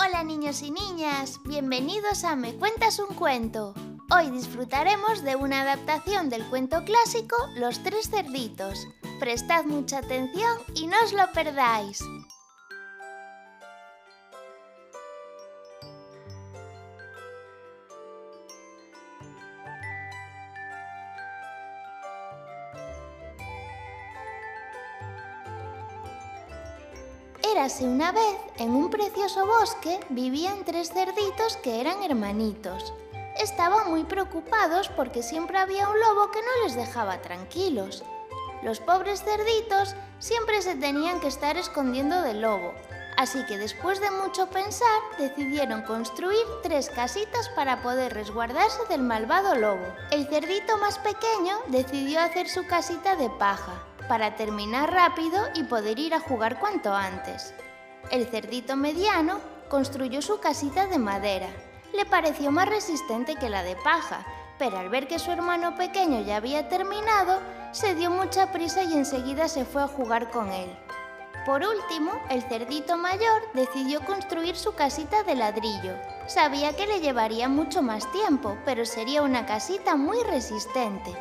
Hola niños y niñas, bienvenidos a Me Cuentas un Cuento. Hoy disfrutaremos de una adaptación del cuento clásico Los Tres Cerditos. Prestad mucha atención y no os lo perdáis. Érase una vez, en un precioso bosque, vivían tres cerditos que eran hermanitos. Estaban muy preocupados porque siempre había un lobo que no les dejaba tranquilos. Los pobres cerditos siempre se tenían que estar escondiendo del lobo, así que después de mucho pensar decidieron construir tres casitas para poder resguardarse del malvado lobo. El cerdito más pequeño decidió hacer su casita de paja, para terminar rápido y poder ir a jugar cuanto antes. El cerdito mediano construyó su casita de madera. Le pareció más resistente que la de paja, pero al ver que su hermano pequeño ya había terminado, se dio mucha prisa y enseguida se fue a jugar con él. Por último, el cerdito mayor decidió construir su casita de ladrillo. Sabía que le llevaría mucho más tiempo, pero sería una casita muy resistente.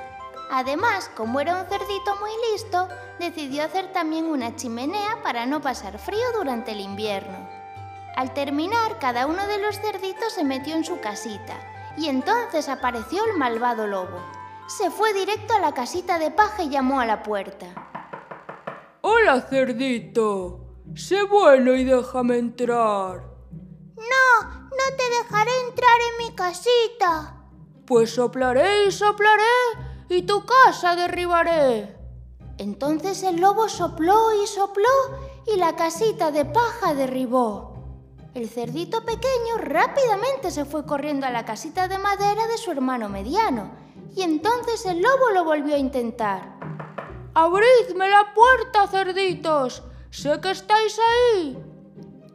Además, como era un cerdito muy listo, decidió hacer también una chimenea para no pasar frío durante el invierno. Al terminar, cada uno de los cerditos se metió en su casita, y entonces apareció el malvado lobo. Se fue directo a la casita de paja y llamó a la puerta. Hola, cerdito. Sé bueno y déjame entrar. No, no te dejaré entrar en mi casita. Pues soplaré y soplaré y tu casa derribaré. Entonces el lobo sopló y sopló y la casita de paja derribó. El cerdito pequeño rápidamente se fue corriendo a la casita de madera de su hermano mediano y entonces el lobo lo volvió a intentar. ¡Abridme la puerta, cerditos! Sé que estáis ahí.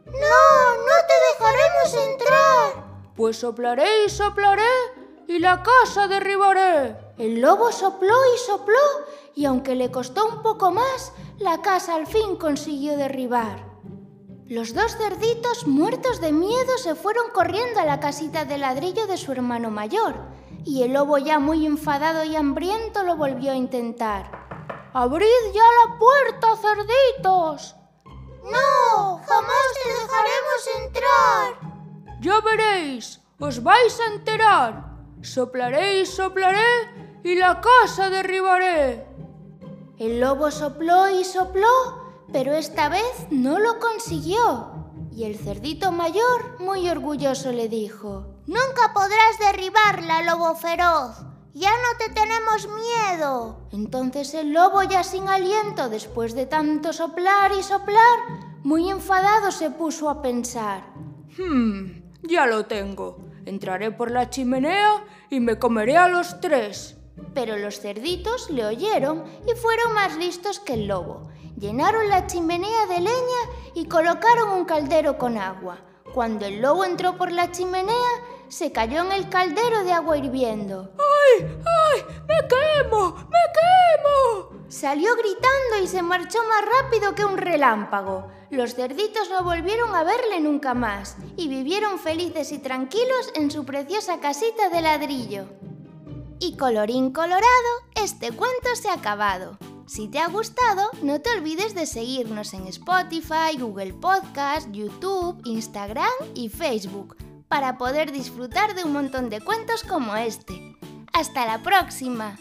No, no te dejaremos entrar. Pues soplaré y soplaré y la casa derribaré. El lobo sopló y sopló y aunque le costó un poco más, la casa al fin consiguió derribar. Los dos cerditos, muertos de miedo, se fueron corriendo a la casita de ladrillo de su hermano mayor, y el lobo ya muy enfadado y hambriento lo volvió a intentar. ¡Abrid ya la puerta, cerditos! No, jamás te dejaremos entrar. Ya veréis, os vais a enterar. Soplaré y soplaré y la casa derribaré. El lobo sopló y sopló, pero esta vez no lo consiguió. Y el cerdito mayor, muy orgulloso, le dijo, Nunca podrás derribarla, lobo feroz. Ya no te tenemos miedo. Entonces el lobo, ya sin aliento, después de tanto soplar y soplar, muy enfadado se puso a pensar. Hmm, ya lo tengo. Entraré por la chimenea y me comeré a los tres. Pero los cerditos le oyeron y fueron más listos que el lobo. Llenaron la chimenea de leña y colocaron un caldero con agua. Cuando el lobo entró por la chimenea, se cayó en el caldero de agua hirviendo. ¡Ay! ¡Ay! ¡Me quemo! ¡Me quemo! Salió gritando y se marchó más rápido que un relámpago. Los cerditos no volvieron a verle nunca más y vivieron felices y tranquilos en su preciosa casita de ladrillo. Y colorín colorado, este cuento se ha acabado. Si te ha gustado, no te olvides de seguirnos en Spotify, Google Podcast, YouTube, Instagram y Facebook para poder disfrutar de un montón de cuentos como este. ¡Hasta la próxima!